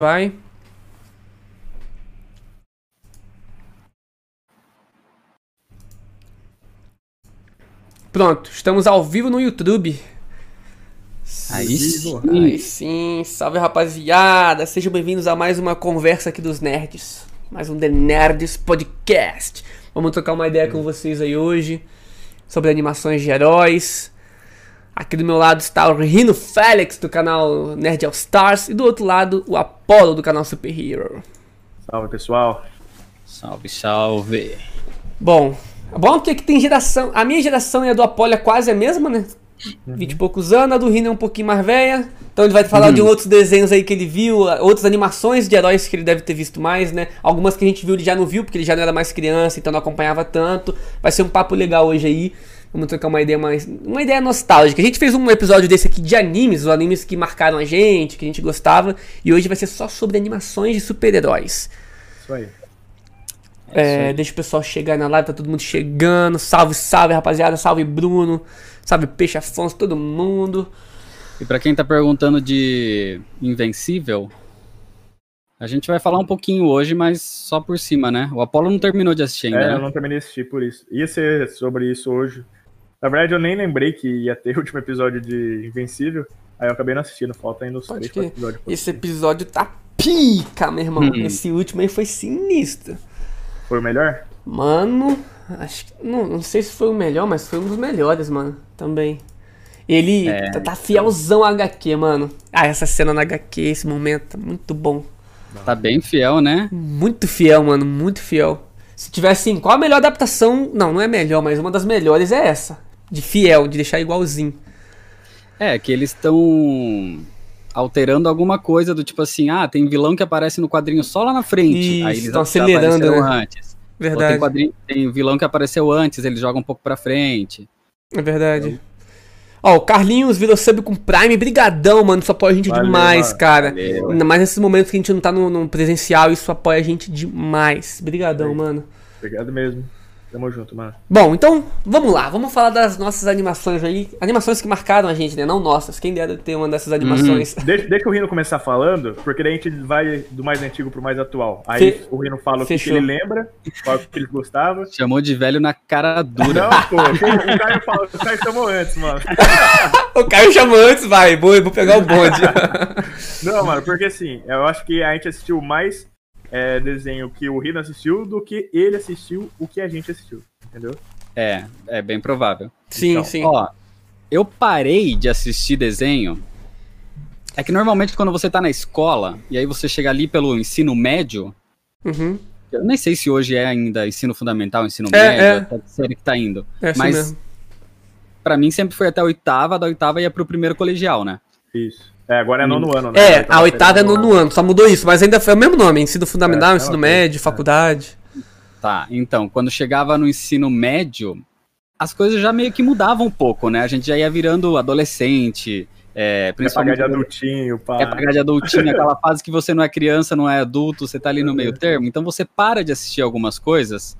Vai. Pronto, estamos ao vivo no YouTube. Aí sim. Aí sim, salve rapaziada, sejam bem-vindos a mais uma conversa aqui dos nerds. Mais um The Nerds Podcast. Vamos trocar uma ideia com vocês aí hoje sobre animações de heróis. Aqui do meu lado está o Rino Félix do canal Nerd All Stars e do outro lado o Apollo do canal Super Hero. Salve pessoal. Salve, salve. Bom, é bom porque aqui tem geração. A minha geração e a do Apollo é quase a mesma, né? Uhum. 20 e poucos anos, a do Rino é um pouquinho mais velha. Então ele vai falar Uhum. de outros desenhos aí que ele viu, outras animações de heróis que ele deve ter visto mais, né? Algumas que a gente viu ele já não viu, porque ele já não era mais criança, então não acompanhava tanto. Vai ser um papo legal hoje aí. Vamos trocar uma ideia mais. Uma ideia nostálgica. A gente fez um episódio desse aqui de animes, os animes que marcaram a gente, que a gente gostava. E hoje vai ser só sobre animações de super-heróis. Isso aí. É, deixa o pessoal chegar na live, tá todo mundo chegando. Salve, salve, rapaziada. Salve, Bruno. Salve, Peixe Afonso, todo mundo. E pra quem tá perguntando de Invencível, a gente vai falar um pouquinho hoje, mas só por cima, né? O Apollo não terminou de assistir ainda, É, né? eu não terminei de assistir por isso. Ia ser sobre isso hoje. Na verdade, eu nem lembrei que ia ter o último episódio de Invencível. Aí eu acabei não assistindo. Falta ainda uns Pode três, episódios. Esse episódio tá pica, meu irmão. Hum. Esse último aí foi sinistro. Foi o melhor? Mano, acho que. Não, não sei se foi o melhor, mas foi um dos melhores, mano. Também. Ele É, tá, tá fielzão a HQ, mano. Ah, essa cena na HQ, esse momento, tá muito bom. Tá bem fiel, né? Muito fiel, mano, muito fiel. Se tivesse assim, qual a melhor adaptação? Não, não é melhor, mas uma das melhores é essa. De fiel, de deixar igualzinho. É, que eles estão alterando alguma coisa do tipo assim, ah, tem vilão que aparece no quadrinho só lá na frente. Isso, aí eles já acelerando, né? antes. Verdade. tem, quadrinho, tem vilão que apareceu antes, eles jogam um pouco pra frente. É verdade. Ó, o Carlinhos virou sub com Prime. Brigadão, mano. Isso apoia a gente Valeu, demais, mano. cara. Valeu. Ainda mais nesses momentos que a gente não tá no, no presencial, isso apoia a gente demais. Brigadão, mano. Obrigado mesmo. Tamo junto, mano. Bom, então, vamos lá. Vamos falar das nossas animações aí. Animações que marcaram a gente, né? Não nossas. Quem dera ter uma dessas animações. Deixa, deixa o Rino começar falando, porque daí a gente vai do mais antigo pro mais atual. Aí Fe- o Rino fala o que, Fechou. ele lembra, qual que ele gostava. Chamou de velho na cara dura. Não, pô, o Caio fala, o Caio chamou antes, mano. o Caio chamou antes, vai. Vou, vou pegar o bonde. Não, mano, porque assim, eu acho que a gente assistiu mais é, desenho que o Rino assistiu do que ele assistiu o que a gente assistiu, entendeu? É, é bem provável. sim, Então, sim. Ó, eu parei de assistir desenho. É que normalmente quando você tá na escola, e aí você chega ali pelo ensino médio, Uhum. eu nem sei se hoje é ainda ensino fundamental, ensino É, médio, é. até que série que tá indo. É assim Mas pra mim sempre foi até a oitava, da oitava ia pro primeiro colegial, né? Isso. É, agora é nono ano, né? É, a oitava é nono ano, só mudou isso, mas ainda foi o mesmo nome, ensino fundamental, É, ensino ok. médio, faculdade. Tá, então, quando chegava no ensino médio, as coisas já meio que mudavam um pouco, né? A gente já ia virando adolescente, é, Vai pagar de principalmente adultinho, pá. é pagar de adultinho, aquela fase que você não é criança, não é adulto, você tá ali no meio termo, então você para de assistir algumas coisas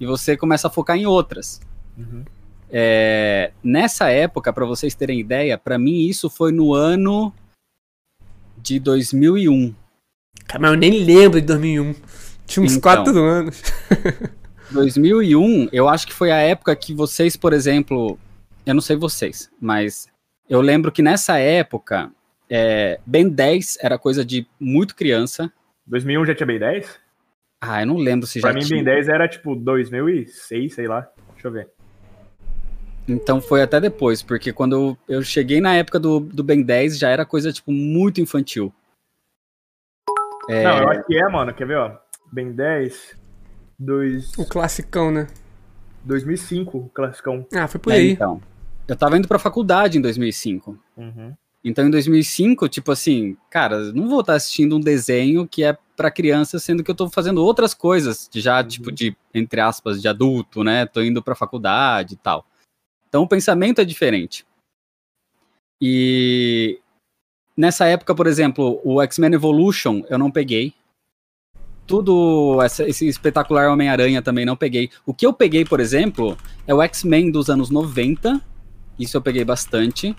e você começa a focar em outras. Uhum. É, nessa época, pra vocês terem ideia, pra mim isso foi no ano de 2001. Cara, mas eu nem lembro de 2001. Tinha uns Então. 4 anos. 2001, eu acho que foi a época que vocês, por exemplo, eu não sei vocês, mas eu lembro que nessa época, é, Ben 10 era coisa de muito criança. 2001 já tinha bem 10? Ah, eu não lembro se já Pra mim, tinha. bem 10 era tipo 2006, sei lá. Deixa eu ver. Então foi até depois, porque quando eu, eu cheguei na época do, do Ben 10 já era coisa, tipo, muito infantil. É, Não, eu acho que é, mano. Quer ver, ó? Bem 10, dois, O classicão, né? 2005, o classicão. Ah, foi por é, aí. então. Eu tava indo pra faculdade em 2005. Uhum. Então em 2005, tipo assim, cara, não vou estar assistindo um desenho que é pra criança, sendo que eu tô fazendo outras coisas, já, tipo, de, entre aspas, de adulto, né? Tô indo pra faculdade e tal. Então o pensamento é diferente. E nessa época, por exemplo, o X-Men Evolution eu não peguei. Tudo, essa- esse espetacular Homem-Aranha também não peguei. O que eu peguei, por exemplo, é o X-Men dos anos 90. Isso eu peguei bastante.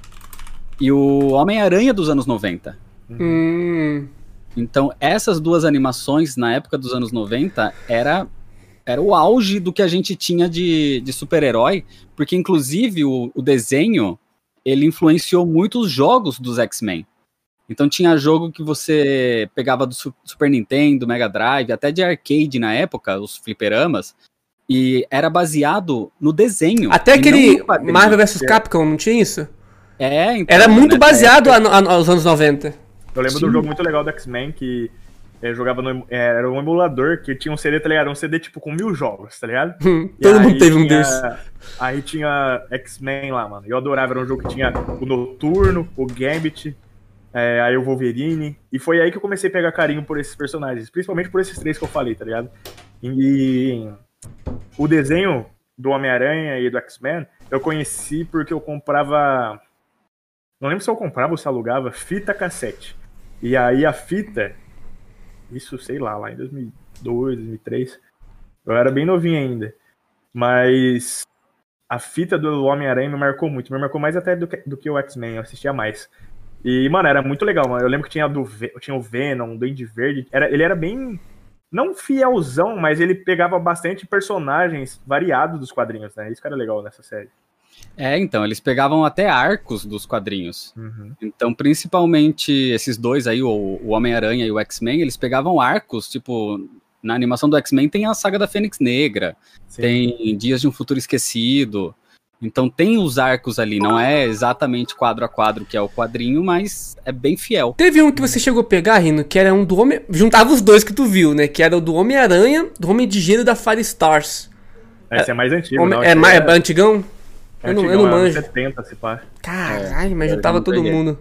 E o Homem-Aranha dos anos 90. Hum. Então, essas duas animações, na época dos anos 90, era, era o auge do que a gente tinha de, de super-herói, porque, inclusive, o, o desenho, ele influenciou muito os jogos dos X-Men. Então tinha jogo que você pegava do Super Nintendo, Mega Drive, até de arcade na época, os fliperamas, e era baseado no desenho. Até aquele Marvel vs Capcom, não tinha isso? É, então, Era muito baseado época... aos anos 90. Eu lembro Sim. de um jogo muito legal do X-Men que eu jogava no. É, era um emulador que tinha um CD, tá ligado? Um CD tipo com mil jogos, tá ligado? Hum, todo mundo teve um desses. Aí tinha X-Men lá, mano. Eu adorava, era um jogo que tinha o Noturno, o Gambit, é, aí o Wolverine. E foi aí que eu comecei a pegar carinho por esses personagens, principalmente por esses três que eu falei, tá ligado? E o desenho do Homem-Aranha e do X-Men eu conheci porque eu comprava. Não lembro se eu comprava ou se alugava fita cassete. E aí a fita, isso sei lá, lá em 2002, 2003, eu era bem novinho ainda. Mas a fita do Homem-Aranha me marcou muito. Me marcou mais até do que, do que o X-Men, eu assistia mais. E, mano, era muito legal, mano. Eu lembro que tinha, do, tinha o Venom, o Duende Verde. Era, ele era bem. Não fielzão, mas ele pegava bastante personagens variados dos quadrinhos, né? Isso que era legal nessa série. É, então, eles pegavam até arcos dos quadrinhos. Uhum. Então, principalmente esses dois aí, o, o Homem-Aranha e o X-Men, eles pegavam arcos, tipo, na animação do X-Men tem a saga da Fênix Negra, Sim. tem Dias de um Futuro Esquecido. Então tem os arcos ali, não é exatamente quadro a quadro que é o quadrinho, mas é bem fiel. Teve um que você chegou a pegar, Rino, que era um do Homem. Juntava os dois que tu viu, né? Que era o do Homem-Aranha, do Homem de Gelo da Fire Stars. Esse é, mais antigo, Homem... não, é, mais, é... é antigão? É eu, não, eu não manjo. 70, se pá. Caralho, mas juntava todo mundo.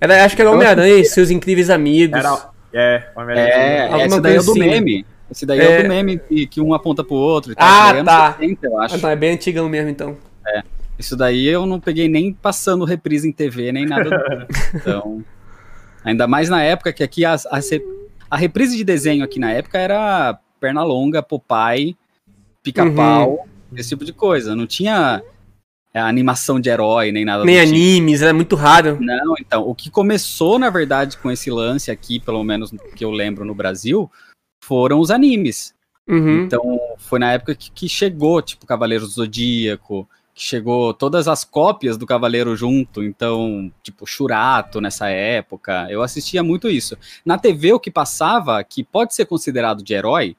Era, acho que era então, Homem-Aranha e seus incríveis amigos. Era, é, Homem-Aranha. É, esse daí é do meme. Esse daí é, é o do meme que, que um aponta pro outro. E tal. Ah, é tá. 70, eu acho. Ah, não, é bem antigão mesmo, então. É. Isso daí eu não peguei nem passando reprise em TV, nem nada do Então, ainda mais na época que aqui a, a, a, reprise de desenho aqui na época era Pernalonga, Popeye, Pica-Pau, uhum. esse tipo de coisa. Não tinha é, animação de herói, nem nada Nem animes, tipo. era muito raro. Não, então, o que começou, na verdade, com esse lance aqui, pelo menos que eu lembro no Brasil, foram os animes. Uhum. Então, foi na época que, que chegou, tipo, Cavaleiros do Zodíaco, que chegou todas as cópias do Cavaleiro junto, então, tipo, Churato nessa época, eu assistia muito isso. Na TV, o que passava, que pode ser considerado de herói,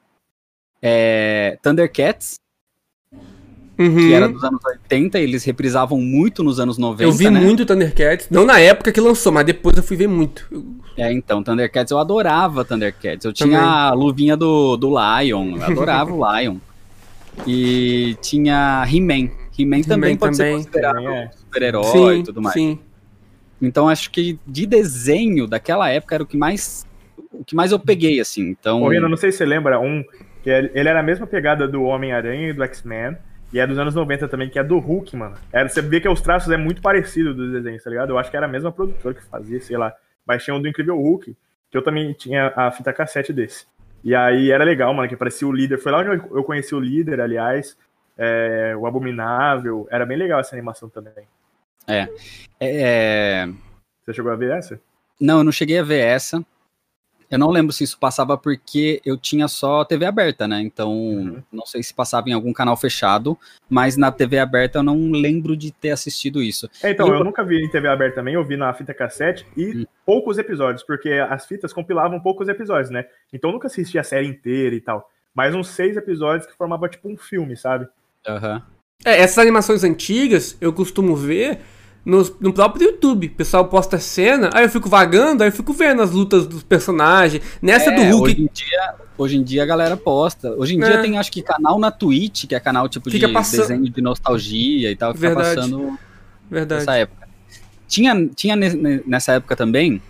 é Thundercats, uhum. que era dos anos 80, eles reprisavam muito nos anos 90. Eu vi né? muito Thundercats, não na época que lançou, mas depois eu fui ver muito. É, então, Thundercats, eu adorava Thundercats. Eu tinha Também. a luvinha do, do Lion, eu adorava o Lion. E tinha He-Man. He-Man também pode também. ser considerado é. super-herói e tudo mais. Sim. Então acho que de desenho daquela época era o que mais o que mais eu peguei assim. Então, Ô, Rino, não sei se você lembra um que ele era a mesma pegada do Homem-Aranha e do X-Men. E é dos anos 90 também, que é do Hulk, mano. Era, você vê que os traços é muito parecido dos desenhos, tá ligado? Eu acho que era a mesma produtora que fazia, sei lá. Mas tinha um do Incrível Hulk, que eu também tinha a fita cassete desse. E aí era legal, mano, que parecia o líder. Foi lá onde eu conheci o líder, aliás é, o Abominável. Era bem legal essa animação também. É. é. Você chegou a ver essa? Não, eu não cheguei a ver essa. Eu não lembro se isso passava porque eu tinha só TV aberta, né? Então, uhum. não sei se passava em algum canal fechado, mas na TV aberta eu não lembro de ter assistido isso. É, então, eu... eu... nunca vi em TV aberta também, eu vi na fita cassete e uhum. poucos episódios, porque as fitas compilavam poucos episódios, né? Então eu nunca assisti a série inteira e tal. Mas uns seis episódios que formava tipo um filme, sabe? Uhum. É, essas animações antigas eu costumo ver no, no próprio YouTube. O pessoal posta cena, aí eu fico vagando, aí eu fico vendo as lutas dos personagens. Nessa é, do Hulk. Hoje em, dia, hoje em dia a galera posta. Hoje em é. dia tem acho que canal na Twitch, que é canal tipo fica de passando... desenho de nostalgia e tal, que Verdade. tá passando Verdade. nessa época. Tinha, tinha nessa época também,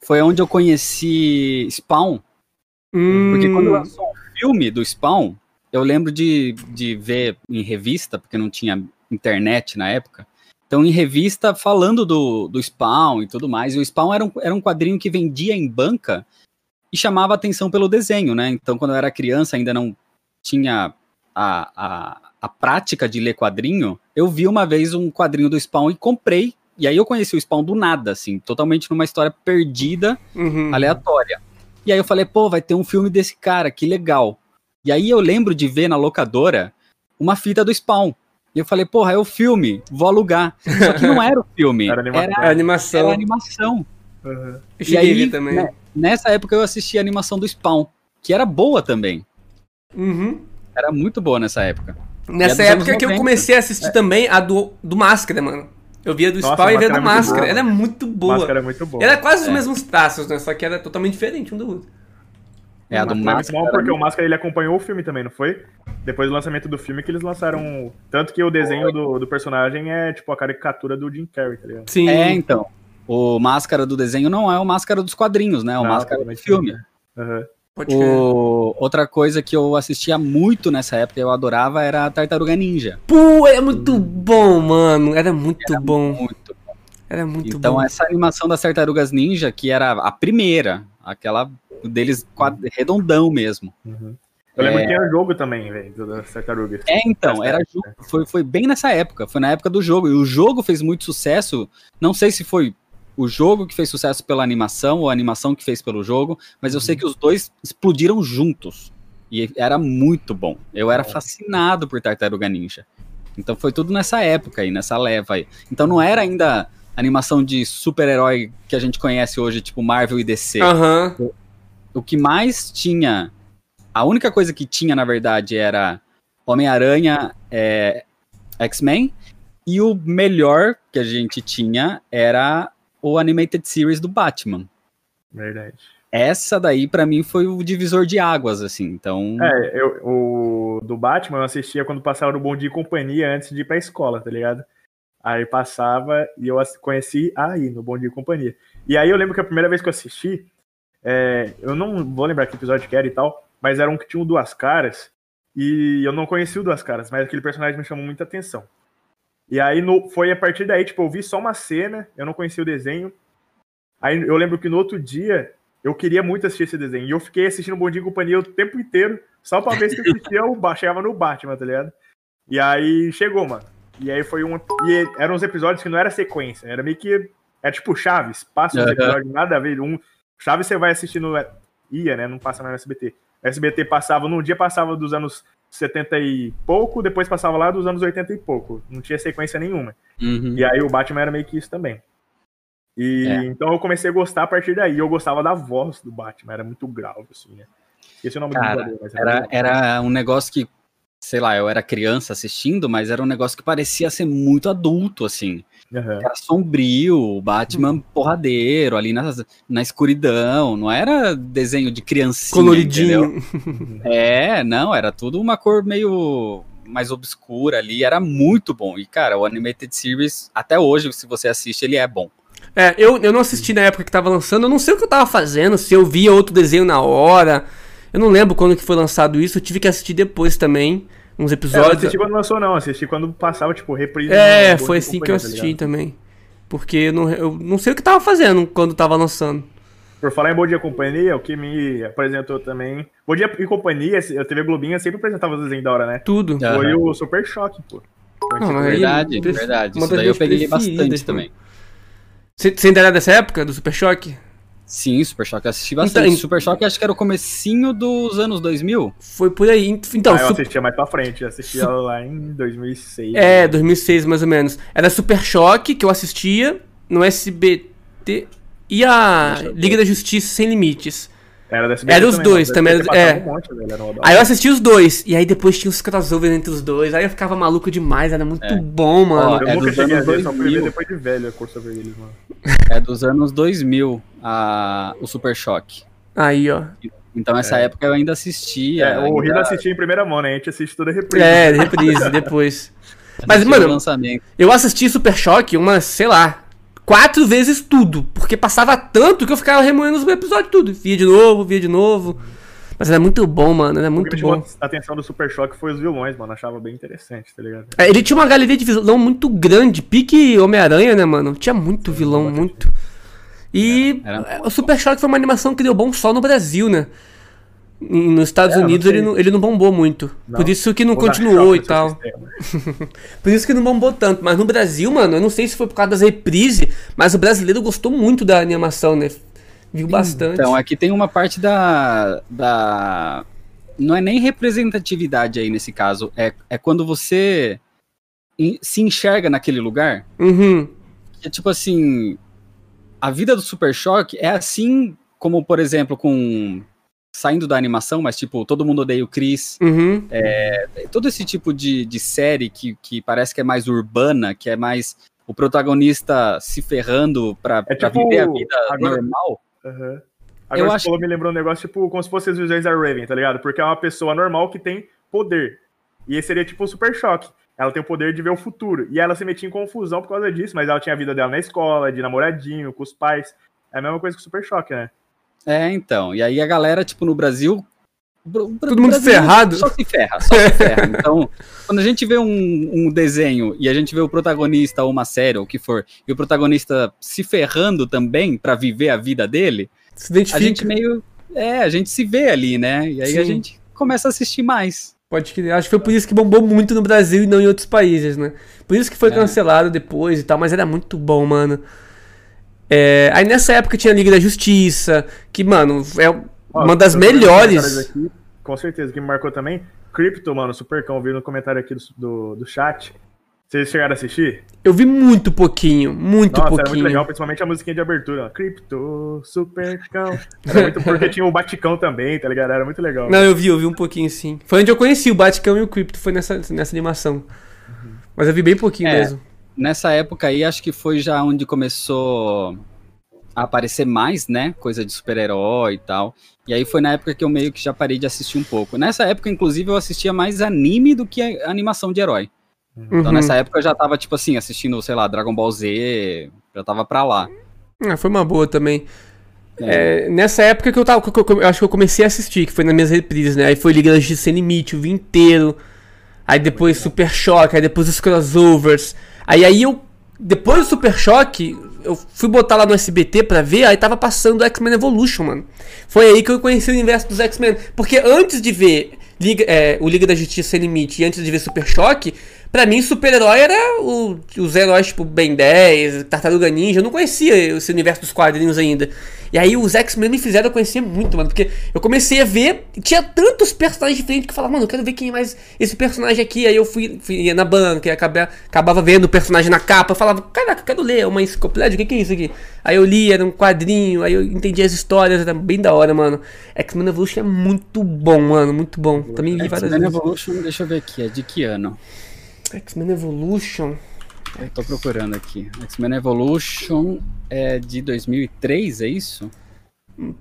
foi onde eu conheci Spawn. Hum. Porque quando lançou o filme do Spawn, eu lembro de, de ver em revista, porque não tinha internet na época. Então, em revista, falando do, do Spawn e tudo mais. E o Spawn era um, era um quadrinho que vendia em banca e chamava atenção pelo desenho, né? Então, quando eu era criança, ainda não tinha a, a, a prática de ler quadrinho. Eu vi uma vez um quadrinho do Spawn e comprei. E aí eu conheci o Spawn do nada, assim, totalmente numa história perdida, uhum. aleatória. E aí eu falei, pô, vai ter um filme desse cara, que legal. E aí eu lembro de ver na locadora uma fita do Spawn. E eu falei, porra, é o filme, vou alugar. Só que não era o filme, Era era, animação. É animação. era animação. Uhum. E aí, também. né, nessa época eu assisti a animação do Spawn, que era boa também. Uhum. Era muito boa nessa época. Nessa época que eu 90. comecei a assistir também a do, do Máscara, mano. Eu via do Nossa, Spawn e via do Máscara é boa, Ela é muito boa. Máscara é muito bom. Era quase os É. mesmos traços, né? Só que era totalmente diferente um do outro. É, a do Máscara é muito Máscara. bom era porque o Máscara ele acompanhou o filme também, não foi? Depois do lançamento do filme que eles lançaram. Tanto que o desenho do, do personagem é tipo a caricatura do Jim Carrey, tá ligado? Sim. É, então. O Máscara do desenho não é o Máscara dos quadrinhos, né? É o Não, Máscara do filme. Aham. Pode crer. O... Outra coisa que eu assistia muito nessa época, eu adorava, era a Tartaruga Ninja. Pô, era muito bom, mano. Era muito bom. Muito. Era muito então, bom. essa animação das Tartarugas Ninja, que era a primeira, aquela deles quad- redondão mesmo. Uhum. Eu lembro É. que tinha jogo também, velho, do- das tartarugas. É, então, era jogo, foi, foi bem nessa época, foi na época do jogo. E o jogo fez muito sucesso. Não sei se foi o jogo que fez sucesso pela animação ou a animação que fez pelo jogo, mas eu sei que os dois explodiram juntos. E era muito bom. Eu era fascinado por Tartaruga Ninja. Então foi tudo nessa época aí, nessa leva aí. Então não era ainda animação de super-herói que a gente conhece hoje, tipo Marvel e DC Aham. O que mais tinha. A única coisa que tinha, na verdade, era Homem-Aranha, é, X-Men. E o melhor que a gente tinha era o Animated Series do Batman. Verdade. Essa daí, pra mim, foi o divisor de águas, assim. Então, É, eu, o do Batman eu assistia quando passava no Bom Dia e Companhia antes de ir pra escola, tá ligado? Aí passava e eu conheci aí, no Bom Dia e Companhia. E aí eu lembro que a primeira vez que eu assisti, é, eu não vou lembrar que episódio que era e tal, mas era um que tinha o Duas Caras, e eu não conhecia o Duas Caras, mas aquele personagem me chamou muita atenção. E aí no, foi a partir daí, tipo, eu vi só uma cena, eu não conhecia o desenho. Aí eu lembro que no outro dia eu queria muito assistir esse desenho. E eu fiquei assistindo Bom Dia e Companhia o tempo inteiro, só pra ver se eu assistia o ba- chegava no Batman, tá ligado? E aí chegou, mano. E aí foi um. E eram uns episódios que não era sequência, era meio que. Era tipo Chaves, passa uns Aham. episódios, nada a ver. Um, Chaves você vai assistindo. Ia, né? Não passa mais no SBT. SBT passava, num dia passava dos anos 70 e pouco, depois passava lá dos anos 80 e pouco. Não tinha sequência nenhuma. uhum. E aí o Batman era meio que isso também. E É. então eu comecei a gostar a partir daí. Eu gostava da voz do Batman, era muito grave, assim, né? Esse é o nome Cara, do mas era, legal. era um negócio que, sei lá, eu era criança assistindo, mas era um negócio que parecia ser muito adulto, assim. Aham. Era sombrio, Batman porradeiro, ali na, na escuridão. Não era desenho de criancinha. Coloridinho. É, não, era tudo uma cor meio mais obscura ali. Era muito bom. E, cara, o Animated Series, até hoje, se você assiste, ele é bom. É, eu, eu não assisti na época que tava lançando, eu não sei o que eu tava fazendo, se eu via outro desenho na hora. Eu não lembro quando que foi lançado isso, eu tive que assistir depois também, uns É, eu não episódios. assisti quando lançou, não. Assisti quando passava, tipo, reprise. É, foi assim que eu tá assisti ligado? também. Porque eu não, eu não sei o que tava fazendo quando tava lançando. Por falar em Bom Dia e Companhia, o que me apresentou também. Bom Dia e Companhia, a TV Globinha sempre apresentava os desenhos da hora, né? Tudo. Aham. Foi o Super Choque, pô. Não, Verdade, verdade. uma Isso daí eu peguei bastante também. Você você ainda era dessa época, do Super Choque? Sim, Super Choque eu assisti bastante. Então- Super Choque acho que era o comecinho dos anos 2000. Foi por aí. Então, ah, eu Su- assistia mais pra frente, eu assistia lá em 2006. é, 2006 mais ou menos. Era Super Choque, que eu assistia no SBT, e a. Liga da Justiça Sem Limites. Era da SBT Era os dois também, SBT é. Um monte, velho, era Aí eu assisti os dois, e aí depois tinha os crossover entre os dois, aí eu ficava maluco demais, era muito É. bom, mano. Ó, Eu É nunca dos cheguei a anos ver, só fui ver 2000. depois de velho a cor sobre eles, mano. É dos anos 2000, a, o Super Choque. Aí, ó. Então, essa época eu ainda assistia. É, o ainda Rino assistia em primeira mão, né? A gente assiste toda a reprise. É, reprise, depois. Mas, mano, lançamento. eu assisti Super Choque umas, sei lá, quatro vezes tudo. Porque passava tanto que eu ficava remoendo os episódios tudo. Via de novo, via de novo. Mas era muito bom, mano. Era O que muito bom. a atenção do Super Choque foi os vilões, mano. Achava bem interessante, tá ligado? É, Ele tinha uma galeria de vilão muito grande. Pique Homem-Aranha, né, mano? Tinha muito vilão, muito. E Era o Super Choque foi uma animação que deu bom só no Brasil, né? Nos Estados É, Unidos ele não, ele não bombou muito. Não. Por isso que não Vou continuou e tal. Por isso que não bombou tanto. Mas no Brasil, mano, eu não sei se foi por causa das reprises, mas o brasileiro gostou muito da animação, né? Viu bastante. Então, aqui tem uma parte da. da não é nem representatividade aí nesse caso, é, é quando você se enxerga naquele lugar. Uhum. É tipo assim, a vida do Super Choque é assim como, por exemplo, com saindo da animação, mas tipo, todo mundo odeia o Chris. Uhum. Todo esse tipo de, de série que, que parece que é mais urbana, que é mais o protagonista se ferrando pra, É pra tipo, viver a vida agora- normal. Eu Agora você acho- falou, me lembrou um negócio tipo como se fosse as visões da Raven, tá ligado? Porque é uma pessoa normal que tem poder. E esse seria tipo o Super Choque. Ela tem o poder de ver o futuro. E ela se metia em confusão por causa disso, mas ela tinha a vida dela na escola, de namoradinho, com os pais. É a mesma coisa que o Super Choque, né? É, então. E aí a galera, tipo, no Brasil. Todo mundo ferrado. Só se ferra, só se ferra. Então, quando a gente vê um, um desenho e a gente vê o protagonista ou uma série ou o que for, e o protagonista se ferrando também pra viver a vida dele, Se a identifica. gente meio. É, a gente se vê ali, né? E aí a Sim. gente começa a assistir mais. Pode crer. Acho que foi por isso que bombou muito no Brasil e não em outros países, né? Por isso que foi É. cancelado depois e tal, mas era muito bom, mano. É, aí nessa época tinha a Liga da Justiça, que, mano, é Ó, uma das tô vendo melhores. aqui, com certeza, que me marcou também. Crypto, mano, Supercão, vi no comentário aqui do, do, do chat. Vocês chegaram a assistir? Eu vi muito pouquinho, muito Nossa, era muito pouquinho. legal, principalmente a musiquinha de abertura. ó. Crypto, Supercão. Era muito porque tinha o Baticão também, tá ligado? Era muito legal. Não, eu vi, eu vi um pouquinho sim. Foi onde eu conheci o Baticão e o Crypto, foi nessa, nessa animação. Mas eu vi bem pouquinho É. mesmo. Nessa época aí, acho que foi já onde começou a aparecer mais, né? Coisa de super-herói e tal. E aí foi na época que eu meio que já parei de assistir um pouco. Nessa época, inclusive, eu assistia mais anime do que animação de herói. Então Uhum. nessa época eu já tava, tipo assim, assistindo, sei lá, Dragon Ball Z, já tava pra lá. Ah, foi uma boa também. É, nessa época que eu tava. que eu, eu acho que eu comecei a assistir, que foi nas minhas reprises, né? Aí foi Liga da Justiça Sem Limite, o vi inteiro. Aí depois Super Choque, aí depois os crossovers. Aí aí eu. Depois do Super Choque, eu fui botar lá no SBT pra ver, aí tava passando o X-Men Evolution, mano. Foi aí que eu conheci o universo dos X-Men. Porque antes de ver Liga- é, o Liga da Justiça Sem Limite e antes de ver Super Choque, pra mim super-herói era o- os heróis tipo Ben 10, Tartaruga Ninja. Eu não conhecia esse universo dos quadrinhos ainda. E aí os X-Men me fizeram conhecer muito, mano. Porque eu comecei a ver tinha tantos personagens diferentes que eu falava, mano, eu quero ver quem é mais esse personagem aqui. Aí eu fui, fui na banca e acabava, acabava vendo o personagem na capa. Eu falava, caraca, eu quero ler é uma enciclopédia, o que, que é isso aqui? Aí eu li, era um quadrinho, aí eu entendi as histórias, era bem da hora, mano. X-Men Evolution é muito bom, mano, muito bom. Também vi várias X-Men vezes. Evolution, deixa eu ver aqui, é de que ano? X-Men Evolution. Eu tô procurando aqui. X-Men Evolution é de 2003, é isso?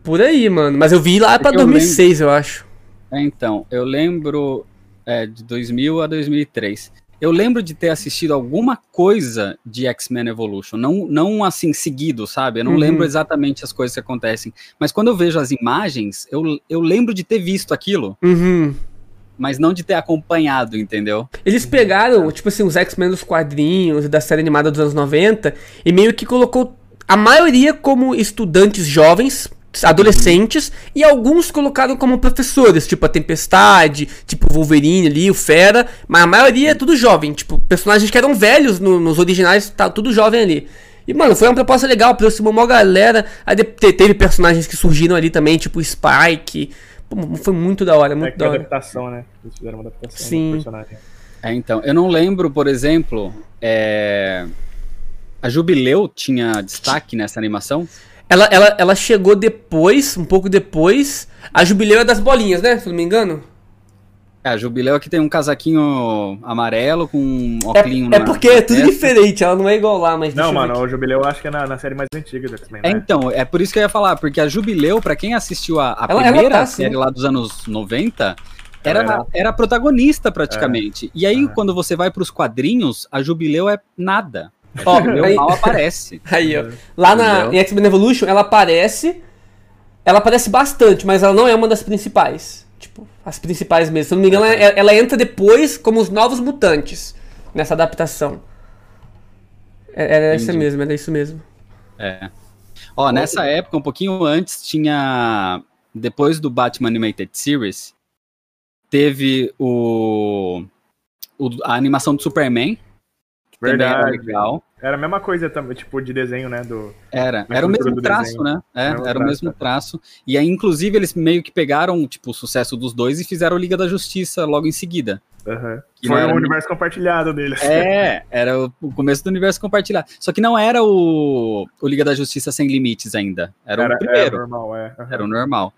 Por aí, mano. Mas eu vi lá pra É que eu 2006, eu acho. É, então, eu lembro é, de 2000 a 2003. Eu lembro de ter assistido alguma coisa de X-Men Evolution, não, não assim seguido, sabe? Eu não Uhum. lembro exatamente as coisas que acontecem. Mas quando eu vejo as imagens, eu, eu lembro de ter visto aquilo, Uhum. Mas não de ter acompanhado, entendeu? Eles pegaram, tipo assim, os X-Men dos quadrinhos e da série animada dos anos 90 e meio que colocou a maioria como estudantes jovens, adolescentes, e alguns colocaram como professores, tipo a Tempestade, tipo o Wolverine ali, o Fera, mas a maioria é tudo jovem, tipo, personagens que eram velhos no- nos originais, tá tudo jovem ali. E, mano, foi uma proposta legal, aproximou uma galera. Aí teve personagens que surgiram ali também, tipo o Spike. Pô, foi muito da hora, É muito que da hora. adaptação, né? Eles fizeram uma adaptação Sim. do personagem. É, então, eu não lembro, por exemplo, é, a Jubileu tinha destaque nessa animação? Ela, ela, ela chegou depois, um pouco depois. A Jubileu é das bolinhas, né? Se não me engano. É, a Jubileu aqui tem um casaquinho amarelo com um É, óculinho é na- porque é tudo diferente, ela não é igual lá, mas. Não, mano, o Jubileu eu acho que é na, na série mais antiga do X-Men, É, né? então, é por isso que eu ia falar, porque a Jubileu, pra quem assistiu a, a Ela- ela primeira tá, sim. série lá dos anos 90, era, Ela era- protagonista praticamente. E aí, É. quando você vai pros quadrinhos, a Jubileu é nada. Ó, A Jubileu aí, mal aparece. aí, ó. Lá na, em X-Men Evolution, ela aparece. Ela aparece bastante, mas ela não é uma das principais. Tipo, as principais mesmo. Se eu não me engano, ela, ela entra depois como os novos mutantes nessa adaptação. É- Era essa Entendi. mesmo, era isso mesmo. É. Ó, nessa época, um pouquinho antes, tinha. Depois do Batman Animated Series, teve o. o- a animação do Superman. que Também era Verdade. legal. Era a mesma coisa também, tipo, de desenho, né? Do... Era, era o mesmo traço, né? É, Mesmo era o traço, mesmo é. traço. E aí, inclusive, eles meio que pegaram, tipo, o sucesso dos dois e fizeram Liga da Justiça logo em seguida. Que Foi era um nem- universo compartilhado deles. É, era o o começo do universo compartilhado. Só que não era o, o Liga da Justiça Sem Limites ainda. Era, o primeiro. normal, é. Aham. Era o normal.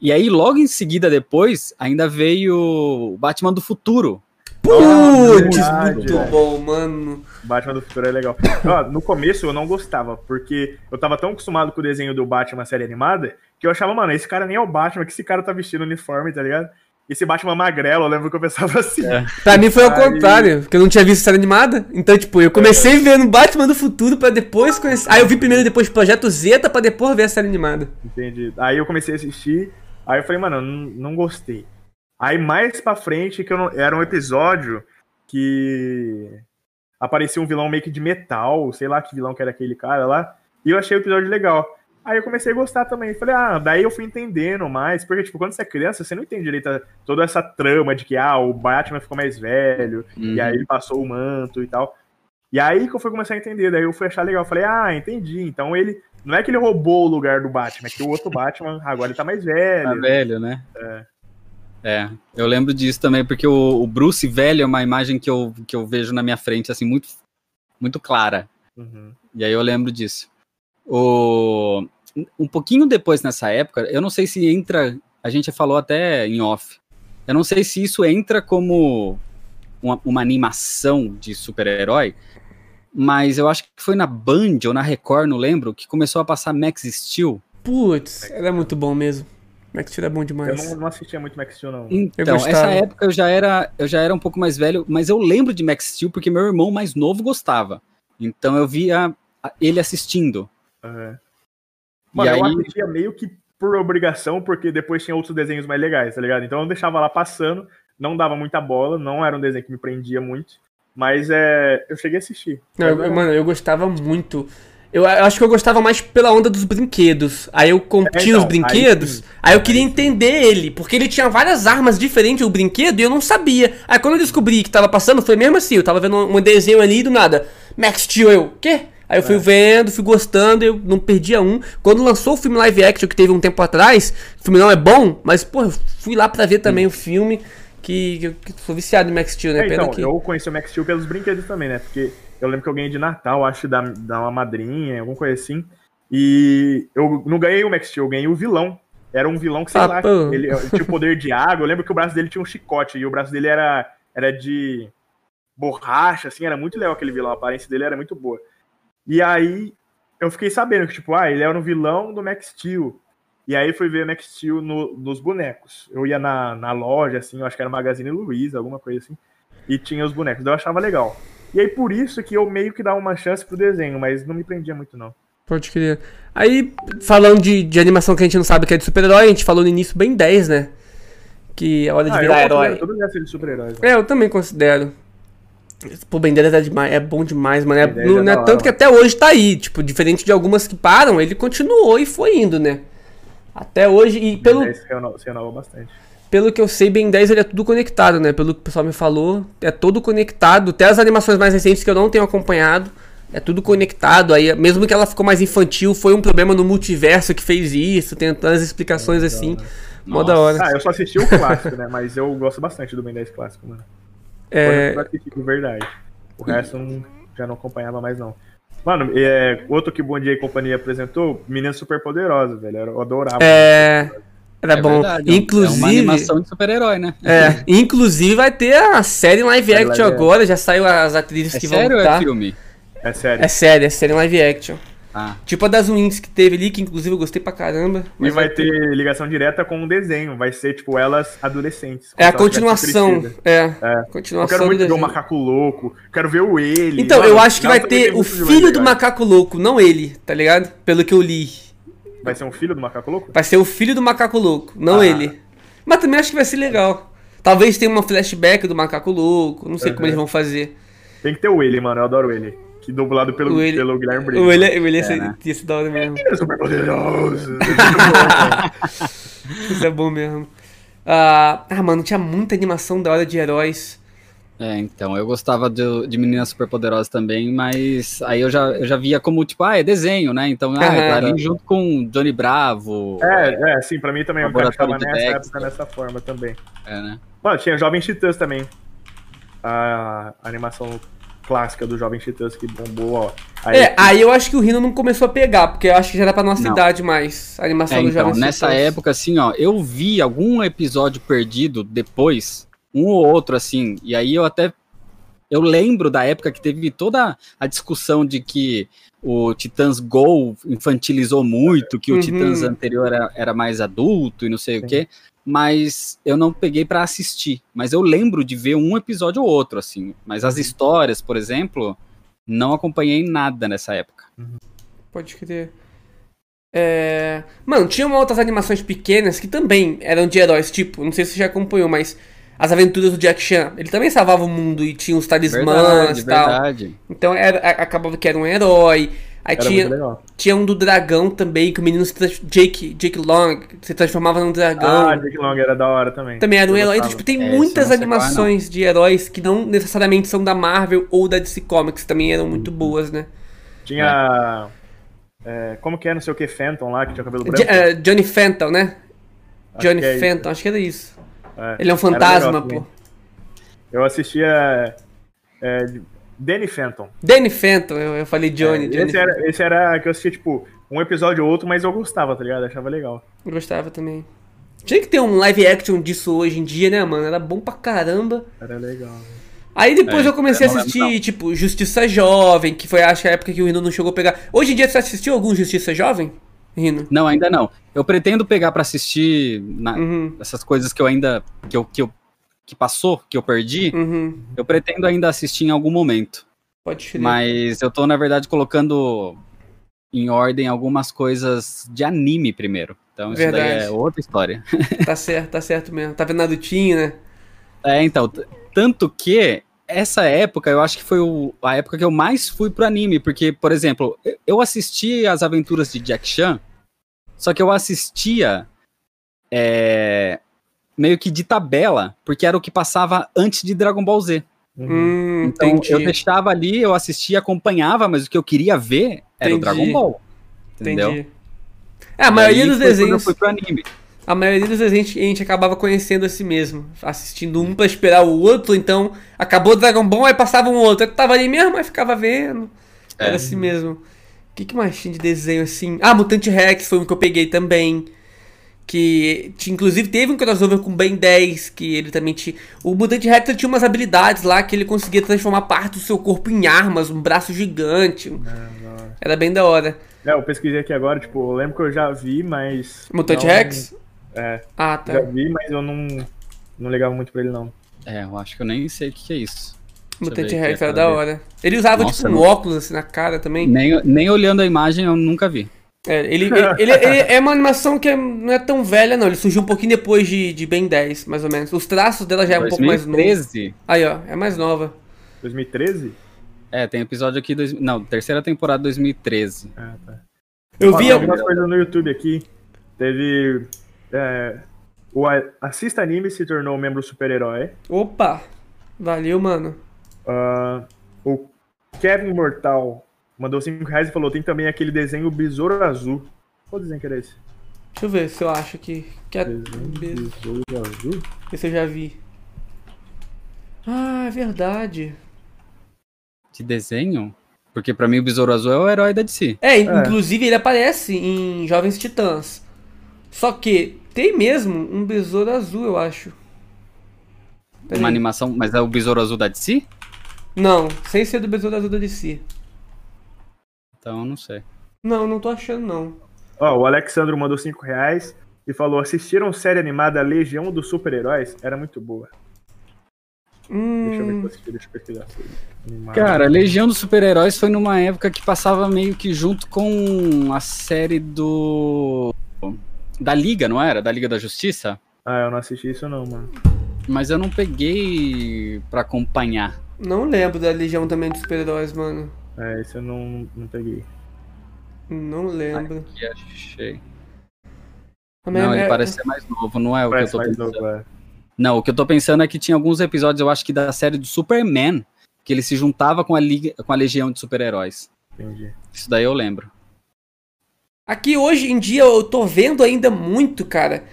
E aí, logo em seguida, depois, ainda veio o Batman do Futuro. Putz, muito velho. bom, mano. Batman do Futuro é legal. Ó, no começo eu não gostava, porque eu tava tão acostumado com o desenho do Batman série animada, que eu achava, mano, esse cara nem é o Batman, que esse cara tá vestindo uniforme, tá ligado? Esse Batman magrelo, eu lembro que eu pensava assim. É. Pra mim foi ao Aí- contrário, porque eu não tinha visto série animada. Então, tipo, eu comecei vendo Batman do Futuro pra depois conhecer. Aí eu vi primeiro depois Projeto Zeta pra depois ver a série animada. Entendi. Aí eu comecei a assistir, aí eu falei, mano, eu não, não gostei. Aí mais pra frente, que eu não- era um episódio que aparecia um vilão meio que de metal, sei lá que vilão que era aquele cara lá, e eu achei o episódio legal. Aí eu comecei a gostar também. Falei, ah, daí eu fui entendendo mais, porque, tipo, quando você é criança, você não entende direito a- toda essa trama de que, ah, o Batman ficou mais velho, e aí ele passou o manto e tal. E aí que eu fui começar a entender, daí eu fui achar legal. Falei, ah, entendi. Então ele. Não é que ele roubou o lugar do Batman, é que o outro Batman agora ele tá mais Tá velho. velho, né? É. eu lembro disso também, porque o, o Bruce velho é uma imagem que eu, que eu vejo na minha frente, assim, muito, muito clara. Uhum. E aí eu lembro disso. O, um pouquinho depois nessa época, eu não sei se entra, a gente falou até em off, eu não sei se isso entra como uma, uma animação de super-herói, mas eu acho que foi na Band ou na Record, não lembro, que começou a passar Max Steel. Putz, ela é muito bom mesmo. Max Steel é bom Eu demais. não, não assistia muito Max Steel, não. Então, essa época eu já era, eu já era um pouco mais velho, mas eu lembro de Max Steel porque meu irmão mais novo gostava. Então eu via ele assistindo. Uhum. Mano, e aí, eu assistia meio que por obrigação, porque depois tinha outros desenhos mais legais, tá ligado? Então eu deixava lá passando, não dava muita bola, não era um desenho que me prendia muito, mas é, eu cheguei a assistir. Não, eu- mano, eu gostava muito. Eu, eu acho que eu gostava mais pela onda dos brinquedos. Aí eu com- É, tinha os então, brinquedos, aí, aí eu queria entender ele, porque ele tinha várias armas diferentes o brinquedo e eu não sabia. Aí quando eu descobri que tava passando, foi mesmo assim, eu tava vendo um, desenho ali e do nada. Max Steel, eu, quê? Aí eu fui É. vendo, fui gostando, eu não perdia um. Quando lançou o filme live action que teve um tempo atrás, o filme não é bom, mas, pô, eu fui lá pra ver também o filme, que, que eu sou viciado em Max Steel, né? É, Pena então, que... eu conheci o Max Steel pelos brinquedos também, né? Porque eu lembro que eu ganhei de Natal, acho, da, da uma madrinha, alguma coisa assim. E eu não ganhei o Max Steel, eu ganhei o vilão. Era um vilão que, sei Ah, lá, pô. ele tinha o poder de água. Eu lembro que o braço dele tinha um chicote e o braço dele era, era de borracha, assim, era muito legal aquele vilão. A aparência dele era muito boa. E aí eu fiquei sabendo que, tipo, ah, ele era um vilão do Max Steel. E aí fui ver o Max Steel no- nos bonecos. Eu ia na, na loja, assim, eu acho que era Magazine Luiza, alguma coisa assim. E tinha os bonecos. Daí eu achava legal. E aí por isso que eu meio que dava uma chance pro desenho, mas não me prendia muito, não. Pode crer. Aí, falando de, de animação que a gente não sabe que é de super-herói, a gente falou no início bem 10, né? Que é hora de Ah, eu virar considero herói. Todos esses de super-heróis. né? É, eu também considero. Pô, Ben 10 é, demais, é bom demais, mano. É, 10 não, é não é tanto que até hoje tá aí. Tipo, diferente de algumas que param, ele continuou e foi indo, né? Até hoje, e pelo, se renova bastante. Pelo que eu sei, Ben 10 ele é tudo conectado, né? Pelo que o pessoal me falou, é todo conectado. Até as animações mais recentes que eu não tenho acompanhado, é tudo conectado. Aí, mesmo que ela ficou mais infantil, foi um problema no multiverso que fez isso, tem tantas explicações assim. Mó da hora. Ah, eu só assisti o clássico, né? Mas eu gosto bastante do Ben 10 clássico, mano. É, Foi o que eu assisti de verdade. O resto eu já não acompanhava mais, não. Mano, é, outro que o Bom Dia e Companhia apresentou, Menina Super Poderosa, velho. Eu adorava. é, era é bom. verdade, é Inclusive, É uma animação de super-herói, né? É, inclusive vai ter a série em live action live agora, já saiu as atrizes É que sério vão estar. é filme? É sério. É série, é série em live action. Ah, Tipo a das Wings que teve ali, que inclusive eu gostei pra caramba. E vai ter ligação direta com o desenho. Vai ser, tipo, elas adolescentes. É a continuação. É, É. Eu continuação quero do muito ver o. Macaco Louco. Quero ver o ele. Então, Mano, eu acho que vai ter o filho do macaco louco, não ele, tá ligado? Pelo que eu li. Vai ser um filho do Macaco Louco? Vai ser o filho do macaco louco, não Ah. ele. Mas também acho que vai ser legal. Talvez tenha uma flashback do macaco louco, não sei como Uhum. eles vão fazer. Tem que ter o ele, mano. Eu adoro ele. Que dublado pelo, O ele- pelo Guilherme Briggs. O ele, o ele ia É, ser, né? ia ser da hora mesmo. É super poderoso. Isso é bom mesmo. Ah, ah, mano, tinha muita animação da hora de heróis. É, então, eu gostava de, de Meninas Superpoderosas também, mas aí eu já, eu já via como, tipo, ah, é desenho, né? Então, ah, Aham. tá ali junto com Johnny Bravo. É, é, sim, pra mim também eu encaixava nessa Dexter. época dessa forma também. É, né? Mano, tinha Jovem Titãs também. A animação clássica do Jovem Titãs que bombou, ó. Aí, É, aí eu acho que o Rino não começou a pegar, porque eu acho que já era pra nossa Não. idade mais, a animação É, do então, Jovem nessa Titãs. época, assim, ó, eu vi algum episódio perdido depois, um ou outro, assim, e aí eu até. Eu lembro da época que teve toda a discussão de que o Titãs Go infantilizou muito, que o Uhum. Titãs anterior era, era mais adulto e não sei o Sim. quê, mas eu não peguei pra assistir. Mas eu lembro de ver um episódio ou outro, assim. Mas as histórias, por exemplo, não acompanhei nada nessa época. Pode crer. É... Mano, tinha outras animações pequenas que também eram de heróis, tipo, não sei se você já acompanhou, mas as aventuras do Jack Chan. Ele também salvava o mundo e tinha os talismãs Verdade, e tal. verdade. Então era, acabava que era um herói. Aí era muito tinha, legal. tinha um do dragão também, que o menino Jake, Jake Long se transformava num dragão. Ah, Jake Long era da hora também. Também era um Eu herói. Então, tipo, tem É, muitas é, animações de heróis que não necessariamente são da Marvel ou da DC Comics, também eram muito Uhum. boas, né? Tinha. é, como que é, não sei o que, Phantom lá, que tinha cabelo branco. J- é, Johnny Fenton, né? Acho Johnny é isso. Fenton, acho que era isso. É, Ele é um fantasma, pô. Eu assistia. É, Danny Phantom. Danny Fenton, eu, eu falei Johnny. É, Johnny esse, era, esse era que eu assistia, tipo, um episódio ou outro, mas eu gostava, tá ligado? Achava legal. Eu gostava também. Tinha que ter um live action disso hoje em dia, né, mano? Era bom pra caramba. Era legal. Aí depois É, eu comecei a eu não assistir, lembro, tipo, Justiça Jovem, que foi acho a época que o Rino não chegou a pegar. Hoje em dia você assistiu algum Justiça Jovem, Rino? Não, ainda não. Eu pretendo pegar pra assistir na- Uhum, essas coisas que eu ainda que eu, que eu que passou, que eu perdi. uhum. Eu pretendo ainda assistir em algum momento, Pode crer. mas eu tô na verdade colocando em ordem algumas coisas de anime primeiro. Então isso daí Verdade. é outra história. Tá certo, tá certo mesmo. Tá vendo Narutinho, né? É, então, tanto que essa época eu acho que foi o- a época que eu mais fui pro anime, porque, por exemplo, eu- eu assisti as aventuras de Jack Chan, só que eu assistia é, meio que de tabela, porque era o que passava antes de Dragon Ball Z. Uhum. Hum, Então entendi. eu deixava ali, eu assistia, acompanhava, mas o que eu queria ver era o Entendi. Dragon Ball. Entendeu? Entendi. É, a maioria Aí dos desenhos. Eu fui pro anime. A maioria dos desenhos a gente acabava conhecendo assim mesmo. Assistindo um pra esperar o outro, então acabou o Dragon Ball, aí passava um outro. Eu tava ali mesmo, aí ficava vendo. É. Era assim mesmo. O que, que mais tinha de desenho assim? Ah, Mutante Rex foi um que eu peguei também. Que inclusive teve um crossover com Ben 10, que ele também tinha. O Mutante Rex ele tinha umas habilidades lá que ele conseguia transformar parte do seu corpo em armas, um braço gigante. É, hora. Era bem da hora. É, eu pesquisei aqui agora, tipo, eu lembro que eu já vi, mas. Mutante não- Rex? É, Ah, tá. já vi, mas eu não, não ligava muito pra ele, não. É, eu acho que eu nem sei o que que é isso. Mutante Rex aqui, era da ver. hora. Ele usava Nossa, tipo um não- óculos assim na cara também. Nem, nem olhando a imagem eu nunca vi. É, ele, ele, ele- ele é uma animação que é- não é tão velha, não. Ele surgiu um pouquinho depois de, de Ben 10, mais ou menos. Os traços dela já é um pouco mais novo. 2013? Aí, ó, é mais nova. 2013? É, tem episódio aqui. Dois, não, terceira temporada 2013. Ah, tá. Eu Ó, vi. algumas coisas no YouTube aqui. Teve. é, o Assista Anime se tornou membro super-herói. Opa! Valeu, mano. Ah, o Kevin Mortal mandou 5 reais e falou: tem também aquele desenho Besouro Azul. Qual desenho que era esse? Deixa eu ver se eu acho que. que é... Besouro Azul? Esse eu já vi. Ah, é verdade. De desenho? Porque pra mim o Besouro Azul é o herói da DC. É, inclusive ele aparece em Jovens Titãs. Só que tem mesmo um besouro azul, eu acho. Pera Uma aí. animação, mas é o Besouro Azul da DC? Não, sem ser do besouro azul da DC. Então eu não sei. Não, não tô achando não. Ó, o Alexandro mandou 5 reais e falou: assistiram série animada Legião dos Super-Heróis? Era muito boa. Deixa eu ver se Hum, eu assisti, deixa eu pesquisar. Animada. Cara, Legião dos Super-Heróis foi numa época que passava meio que junto com a série do. Da Liga, não era? Da Liga da Justiça? Ah, eu não assisti isso não, mano. Mas eu não peguei pra acompanhar. Não lembro da Legião também dos super-heróis, mano. É, esse eu não, não peguei. Não lembro. Aqui achei. Não, ele é- parece ser mais novo, não é o Parece que eu tô pensando. novo, é. Não, o que eu tô pensando é que tinha alguns episódios, eu acho que da série do Superman, que ele se juntava com a, liga, com a legião de super-heróis. Entendi. Isso daí eu lembro. Aqui hoje em dia eu tô vendo ainda muito, cara.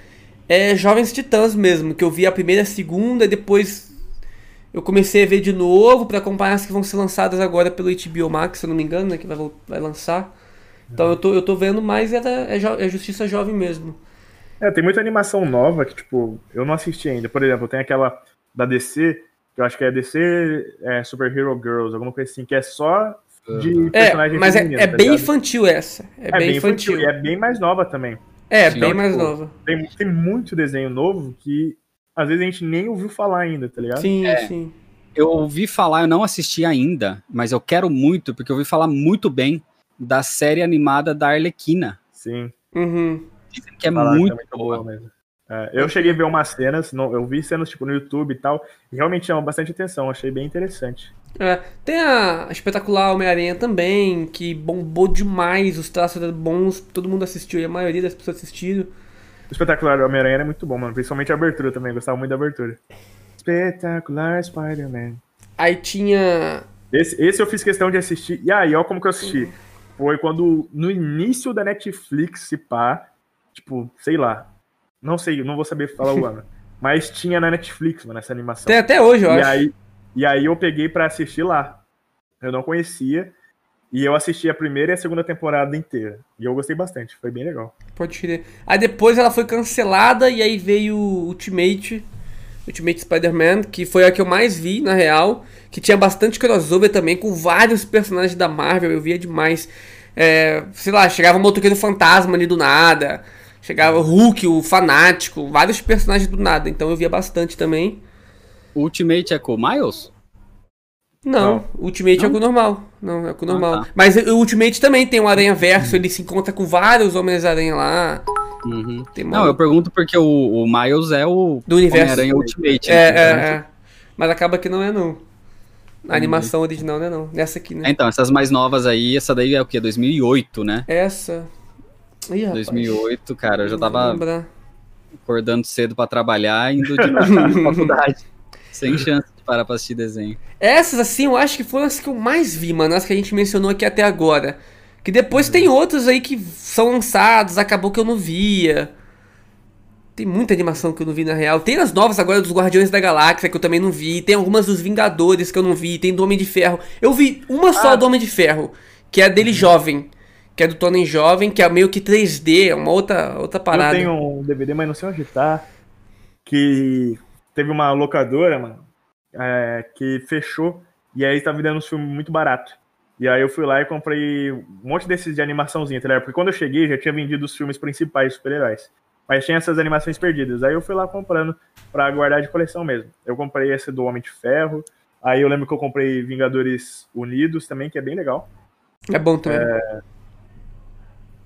É Jovens Titãs mesmo, que eu vi a primeira, a segunda, e depois eu comecei a ver de novo pra acompanhar as que vão ser lançadas agora pelo HBO Max, se eu não me engano, né? Que vai, vai lançar. Então eu tô, eu tô vendo mais é, da, é, jo- é Justiça Jovem mesmo. É, tem muita animação nova que, tipo, eu não assisti ainda. Por exemplo, tem aquela da DC, que eu acho que é DC é, Super Hero Girls, alguma coisa assim, que é só de É, personagem mas é, feminino, é tá bem ligado? infantil essa. É, É bem infantil. E é bem mais nova também. É, Sim. bem Então, mais tipo, nova. Tem, tem muito desenho novo que às vezes a gente nem ouviu falar ainda, tá ligado? Sim, É. sim. Eu ouvi falar, eu não assisti ainda, mas eu quero muito, porque eu ouvi falar muito bem da série animada da Arlequina. Sim. Uhum. Dizem que é Falaram que muito, é muito boa. boa mesmo. É, eu cheguei a ver umas cenas, não- eu vi cenas tipo no YouTube e tal, e realmente chama bastante atenção, achei bem interessante. É, tem a espetacular Homem-Aranha também, que bombou demais, os traços eram bons, todo mundo assistiu e a maioria das pessoas assistiram. O espetacular Homem-Aranha é muito bom, mano. Principalmente a abertura também, eu gostava muito da abertura. Espetacular Spider-Man. Aí tinha. Esse, esse eu fiz questão de assistir. E aí, ó, como que eu assisti? Foi quando, no início da Netflix, se pá, tipo, sei lá. Não sei, não vou saber falar o ano. Mas tinha na Netflix, mano, essa animação. Tem até hoje, eu e acho. aí, e aí eu peguei pra assistir lá. Eu não conhecia. E eu assisti a primeira e a segunda temporada inteira. E eu gostei bastante, foi bem legal. Pode crer. Aí depois ela foi cancelada e aí veio o Ultimate. Ultimate Spider-Man, que foi a que eu mais vi, na real. Que tinha bastante crossover também, com vários personagens da Marvel, eu via demais. É, sei lá, chegava o motoqueiro fantasma ali do nada. Chegava o Hulk, o fanático, vários personagens do nada. Então eu via bastante também. O Ultimate é com o Miles? Não, Não. o Ultimate é Não? com o normal. Não, é o Ah, normal. tá. Mas o Ultimate também tem um Aranha Verso, ele se encontra com vários Homens-Aranha lá. Uhum. Tem Não, eu pergunto porque o, o Miles é o Do universo. Homem-Aranha Ultimate. É, né? é, é. Mas acaba que não é, não. A animação Uhum. original não é, não. Nessa aqui, É, né? Então, essas mais novas aí, essa daí é o quê? 2008, né? Essa. Ih, rapaz. 2008, cara, eu já tava acordando cedo pra trabalhar e indo de pra faculdade. Sem chance de parar pra assistir desenho. Essas, assim, eu acho que foram as que eu mais vi, mano. As que a gente mencionou aqui até agora. Que depois tem outros aí que são lançados, acabou que eu não via. Tem muita animação que eu não vi na real. Tem as novas agora dos Guardiões da Galáxia que eu também não vi. Tem algumas dos Vingadores que eu não vi. Tem do Homem de Ferro. Eu vi uma só Ah. do Homem de Ferro, que é a dele jovem. Que é do Tony Jovem, que é meio que 3D, é uma outra, outra parada. Eu tenho um DVD, mas não sei onde tá. Que teve uma locadora, mano, é, que fechou. E aí tava dando uns filmes muito barato. E aí eu fui lá e comprei um monte desses de animaçãozinha, tá ligado? Porque quando eu cheguei já tinha vendido os filmes principais de super-heróis. Mas tinha essas animações perdidas. Aí eu fui lá comprando pra guardar de coleção mesmo. Eu comprei esse do Homem de Ferro. Aí eu lembro que eu comprei Vingadores Unidos também, que é bem legal. É bom também.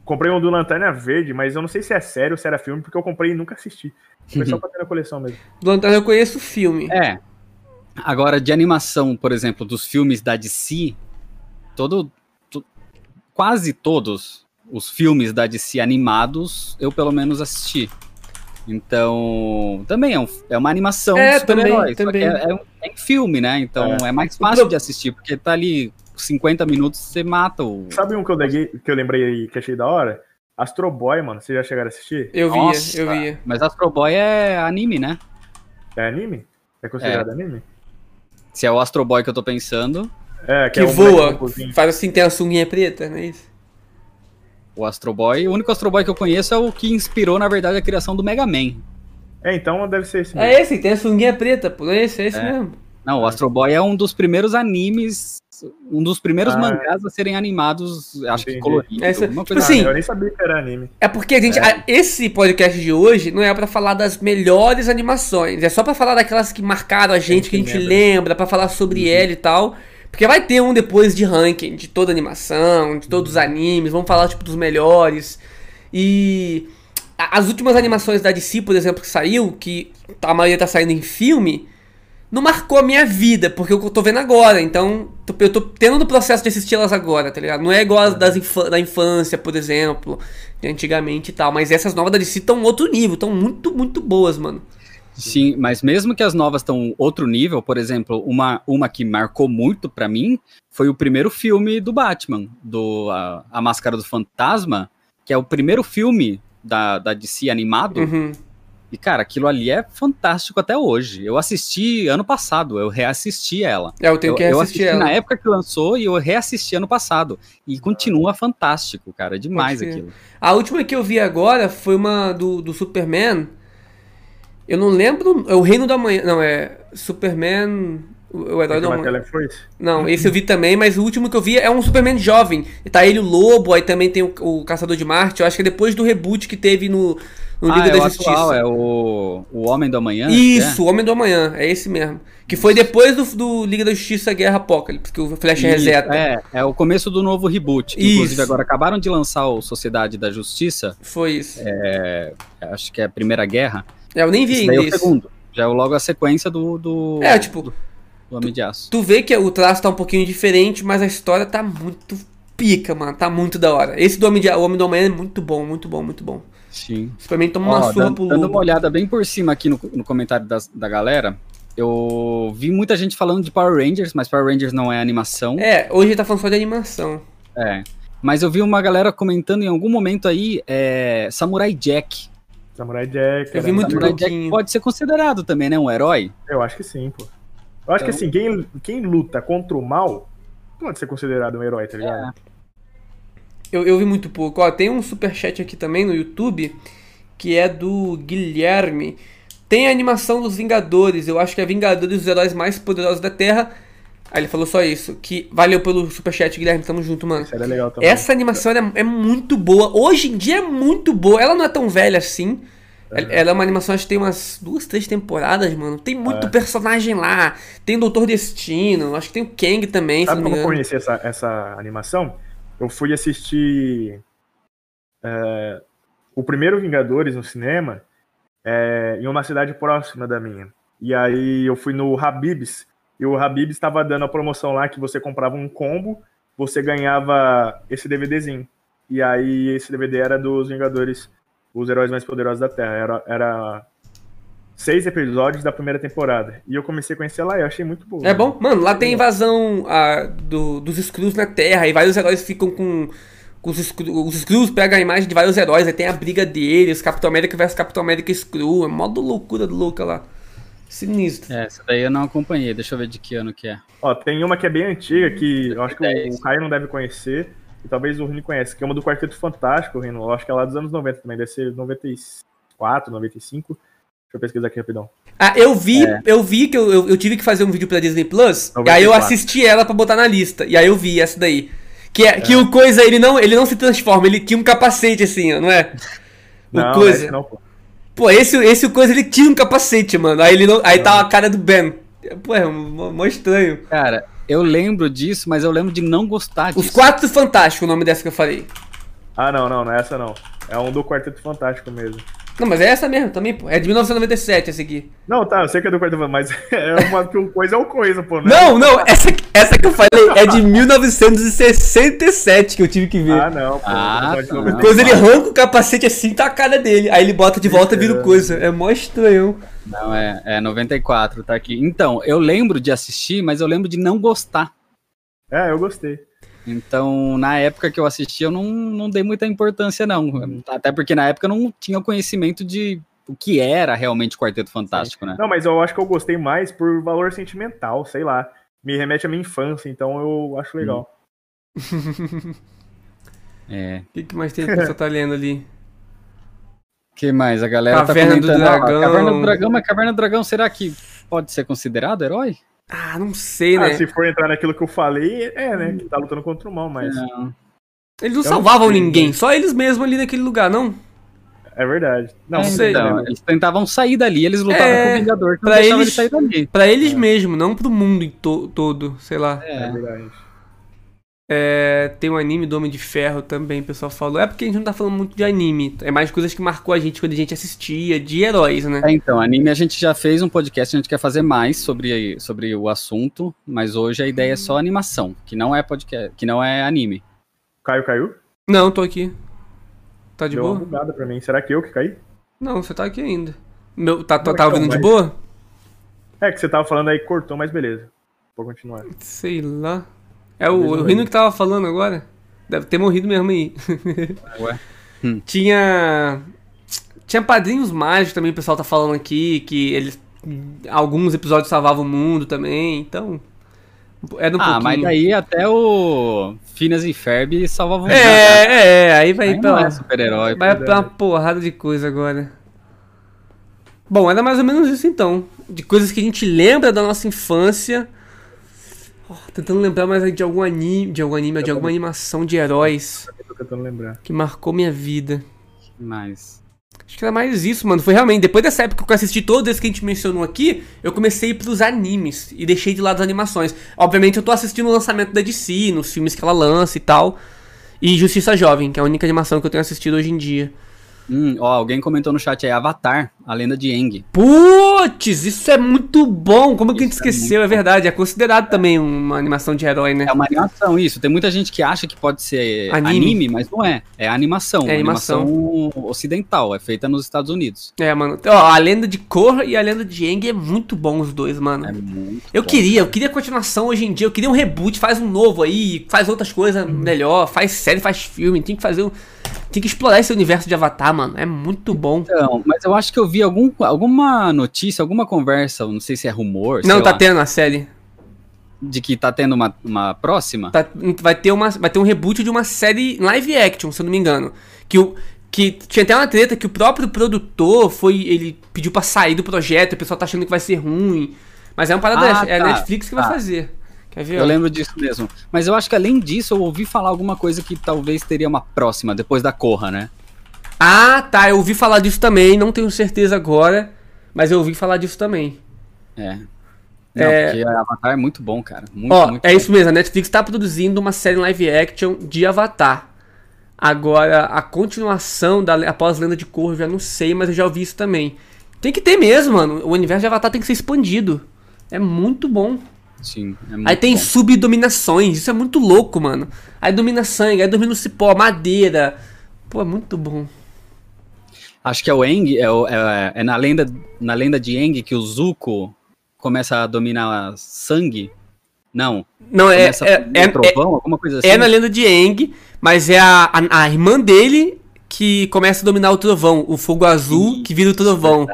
Comprei um do Lanterna Verde, mas eu não sei se é sério ou se era filme, porque eu comprei e nunca assisti. Foi só pra ter na coleção mesmo. Do Lanterna eu conheço o filme. É. Agora, de animação, por exemplo, dos filmes da DC, todo, to- quase todos os filmes da DC animados, eu pelo menos assisti. Então, também é, um- é uma animação É, de super-heróis. É, é um- é em filme, né? Então é, mais O fácil de assistir, porque tá ali 50 minutos, você mata o. Sabe um que eu, neguei- que eu lembrei aí que achei da hora? Astro Boy, mano. Vocês já chegaram a assistir? Eu via, Nossa, eu via. Mas Astro Boy é anime, né? É anime? É considerado anime? Se é o Astro Boy que eu tô pensando, É, Que é um voa, faz assim, tem a sunguinha preta, não é isso? o Astro Boy, o único Astro Boy que eu conheço é o que inspirou, na verdade, a criação do Mega Man. É, então deve ser esse mesmo. É esse, tem a sunguinha preta, pô. É esse, é esse É. mesmo. Não, o Astro Boy é um dos primeiros animes, um dos primeiros Ah. mangás a serem animados, acho que Entendi. colorido, Essa- alguma tipo coisa assim, Eu nem sabia que era anime. É porque a gente. a- esse podcast de hoje não é pra falar das melhores animações. É só pra falar daquelas que marcaram a gente, que a Gente, lembra. lembra, pra falar sobre ela e tal. Porque vai ter um depois de ranking de toda a animação, de todos os animes, vamos falar tipo dos melhores. E as últimas animações da DC, por exemplo, que saiu, que a maioria tá saindo em filme, não marcou a minha vida, porque eu tô vendo agora. Então, eu tô tendo no processo de assistir elas agora, tá ligado? Não é igual as das infa- da infância, por exemplo, de antigamente e tal. Mas essas novas da DC estão outro nível, estão muito, muito boas, mano. Sim, mas mesmo que as novas estão outro nível, por exemplo, uma, uma que marcou muito pra mim foi o primeiro filme do Batman, do a, a Máscara do Fantasma, que é o primeiro filme da, da DC animado. Uhum. E, cara, aquilo ali é fantástico até hoje. Eu assisti ano passado, eu reassisti ela. É, eu tenho que eu assistir assisti ela. na época que lançou e eu reassisti ano passado. E continua fantástico, cara. É demais aquilo. A última que eu vi agora foi uma do, do Superman. Eu não lembro. É o Reino da Manhã. Não, é Superman. O, o herói da manhã. Não, esse eu vi também, mas o último que eu vi é um Superman jovem. Tá ele o Lobo, aí também tem o, o Caçador de Marte. Eu acho que é depois do reboot que teve no, no Liga ah, é da o Justiça. atual, é o, o Homem do Amanhã? Isso, o Homem do Amanhã, é esse mesmo. Que foi depois do, do Liga da Justiça Guerra Apocalipse, que o Flash Isso, reseta. É, é o começo do novo reboot. Isso. Inclusive, agora acabaram de lançar o Sociedade da Justiça. Foi isso. É, Acho que é a Primeira Guerra. eu nem vi ainda é o segundo. Já é logo a sequência do. do É, tipo, do, do Homem de Aço. Tu vê que o traço tá um pouquinho diferente, mas a história tá muito pica, mano. Tá muito da hora. Esse do Homem, de, o Homem do Amanhã é muito bom, muito bom, muito bom. Sim. Superman toma uma Ó, surra dando, pro dando uma olhada bem por cima aqui no, no comentário das- da galera, eu vi muita gente falando de Power Rangers, mas Power Rangers não é animação. É, hoje ele tá falando só de animação. É. Mas eu vi uma galera comentando em algum momento aí é, Samurai Jack. Samurai Jack. Eu vi era- muito Samurai pouquinho. Jack pode ser considerado também, né? Um herói. Eu acho que sim, pô. Eu acho que Então- assim, quem, quem luta contra o mal pode ser considerado um herói, tá ligado? Eu, eu vi muito pouco. Ó, tem um superchat aqui também no YouTube, que é do Guilherme. Tem a animação dos Vingadores. Eu acho que é Vingadores os heróis mais poderosos da Terra. Aí ele falou só isso. Que valeu pelo superchat, Guilherme. Tamo junto, mano. Isso era legal também. Essa animação é, é muito boa. Hoje em dia é muito boa. Ela não é tão velha assim. Ela, ela é uma animação, acho que tem umas duas, três temporadas, mano. Tem muito É. personagem lá. Tem o Doutor Destino. Acho que tem o Kang também, Sabe como eu conheci essa, essa animação? Eu fui assistir é, o primeiro Vingadores no cinema é, em uma cidade próxima da minha. E aí eu fui no Habib's e o Habib's estava dando a promoção lá que você comprava um combo, você ganhava esse DVDzinho. E aí esse DVD era dos Vingadores, os heróis mais poderosos da Terra. Era, era seis episódios da primeira temporada. E eu comecei a conhecer lá e eu achei muito bom. É bom? Mano, lá tem invasão ah, do- dos Skrulls na Terra e vários heróis ficam com. com os, os Skrulls pegam a imagem de vários heróis, aí tem a briga deles, Capitão América versus Capitão América Skrull. É mó do loucura do louca lá. Sinistro. É, essa daí eu não acompanhei. Deixa eu ver de que ano que é. Ó, tem uma que é bem antiga, que eu acho que o, 2010. o Caio não deve conhecer, e talvez o Rino conhece, que é uma do Quarteto Fantástico, Rino. Eu acho que é lá dos anos 90 também, deve ser 94, 95. Deixa eu pesquisar aqui rapidão. Ah, eu vi, É. eu vi que eu, eu, eu tive que fazer um vídeo pra Disney Plus, e 94. aí eu assisti ela pra botar na lista. E aí eu vi essa daí. Que, é, que o coisa, ele não, ele não se transforma, ele tinha um capacete assim, ó, não é? O Não, coisa. esse não, pô. Pô, esse, esse coisa ele tinha um capacete, mano. Aí ele não. Aí tá a cara do Ben. Pô, é mó, mó estranho. Cara, eu lembro disso, mas eu lembro de não gostar disso. Os Quatro Fantásticos, o nome dessa que eu falei. Ah, não, não, não é essa não. É um do Quarteto Fantástico mesmo. Não, mas é essa mesmo também, pô. É de 1997 essa aqui. Não, tá, eu sei que é do Fantástico, mas é uma que o coisa é o coisa, pô. né? Não, não, essa, essa que eu falei é de 1967 que eu tive que ver. Ah, não, pô. Ah, tá. 90. Coisa ele arranca o capacete assim, tá a cara dele. Aí ele bota de volta e vira o coisa. É mó estranho. Não, é, é 94, tá aqui. Então, eu lembro de assistir, mas eu lembro de não gostar. É, eu gostei. Então, na época que eu assisti, eu não, não dei muita importância, não. Até porque na época eu não tinha conhecimento de o que era realmente o Quarteto Fantástico, né? Não, mas eu acho que eu gostei mais por valor sentimental, sei lá. Me remete à minha infância, então eu acho legal. É. O que, que mais tem que você tá lendo ali? que mais? A galera Caverna tá do comentando. ó, Dragão. Caverna do Dragão, mas Caverna do Dragão, será que pode ser considerado herói? Ah, não sei, Ah, né? se for entrar naquilo que eu falei, é, né? Que tá lutando contra o mal, mas Não. Eles não Eu salvavam não ninguém, só eles mesmos ali naquele lugar, não? é verdade. Não, É, não sei. então, eles tentavam sair dali, eles lutavam É, com o Vingador que não pra eles- ele sair dali. Pra eles mesmos, não pro mundo to- todo, sei lá. É É. verdade. É, tem um anime do Homem de Ferro também, o pessoal falou. É porque a gente não tá falando muito de anime. É mais coisas que marcou a gente quando a gente assistia, de heróis, né? É, então, anime a gente já fez um podcast, a gente quer fazer mais sobre, sobre o assunto, mas hoje a ideia é só animação, que não é podcast, que não é anime. Caio caiu? Não, tô aqui. Tá de Deu uma boa? bugada pra mim. Será que eu que caí? Não, você tá aqui ainda. Meu, tá, tá, tá então, ouvindo de mas- boa? É que você tava falando aí, cortou, mas beleza. Vou continuar. Sei lá. É o, o Rino que tava falando agora. Deve ter morrido mesmo aí. Ué. Tinha. Tinha padrinhos mágicos também, o pessoal tá falando aqui, que eles. Alguns episódios salvavam o mundo também, então. Era um ah, pouquinho. mas daí até o Phineas e Ferb salvavam É, é, aí vai Aí pra. não é super-herói. Vai pra uma porrada de coisa agora. Bom, era mais ou menos isso então. De coisas que a gente lembra da nossa infância. Oh, tentando lembrar mais de algum anime, de algum anime, de alguma animação de heróis Tô tentando lembrar. que marcou minha vida. Mas. Acho que era mais isso, mano. Foi realmente, depois dessa época que eu assisti todos esses que a gente mencionou aqui, eu comecei a ir pros animes e deixei de lado as animações. Obviamente eu tô assistindo o lançamento da DC, nos filmes que ela lança e tal. E Justiça Jovem, que é a única animação que eu tenho assistido hoje em dia. Hum, ó, alguém comentou no chat aí, Avatar, a lenda de Aang. Putz, isso é muito bom. Como que a gente Isso é esqueceu? É, verdade. É considerado também uma animação de herói, né? É uma animação, isso. Tem muita gente que acha que pode ser Anime. anime, mas não é. É animação. É animação. animação ocidental, é feita nos Estados Unidos. É, mano. Ó, a lenda de Korra e a lenda de Aang é muito bom os dois, mano. É muito Eu bom. queria, eu queria continuação hoje em dia, eu queria um reboot, faz um novo aí, faz outras coisas melhor, faz série, faz filme, tem que fazer um. Tem que explorar esse universo de Avatar, mano. É muito bom. Então, mas eu acho que eu vi algum, alguma notícia, alguma conversa, não sei se é rumor, Não, tá lá, tendo a série. de que tá tendo uma, uma próxima. Tá- vai, ter uma, vai ter um reboot de uma série live action, se eu não me engano. Que o. Que tinha até uma treta que o próprio produtor foi. Ele pediu pra sair do projeto, o pessoal tá achando que vai ser ruim. Mas é uma parada. Ah, é a tá, Netflix que vai tá. fazer. Quer ver? Eu lembro disso mesmo. Mas eu acho que além disso, eu ouvi falar alguma coisa que talvez teria uma próxima, depois da Corra, né? Ah, tá. Eu ouvi falar disso também. Não tenho certeza agora. Mas eu ouvi falar disso também. É. Não, É. porque Avatar é muito bom, cara. Muito, Ó, muito é bom. isso mesmo, a Netflix tá produzindo uma série live action de Avatar. Agora, a continuação da após Lenda de Korra, eu já não sei, mas eu já ouvi isso também. Tem que ter mesmo, mano. O universo de Avatar tem que ser expandido. É muito bom. Sim, é muito Aí tem bom. subdominações, isso é muito louco, mano. Aí domina sangue, aí domina o cipó, madeira. Pô, é muito bom. Acho que é o Aang, é, o- é- é na, lenda, na lenda de Aang que o Zuko começa a dominar sangue. Não, Não, é, é, é, é, trovão, alguma coisa assim. é na lenda de Aang, mas é a, a, a irmã dele que começa a dominar o trovão, o fogo azul Isso, que vira o trovão.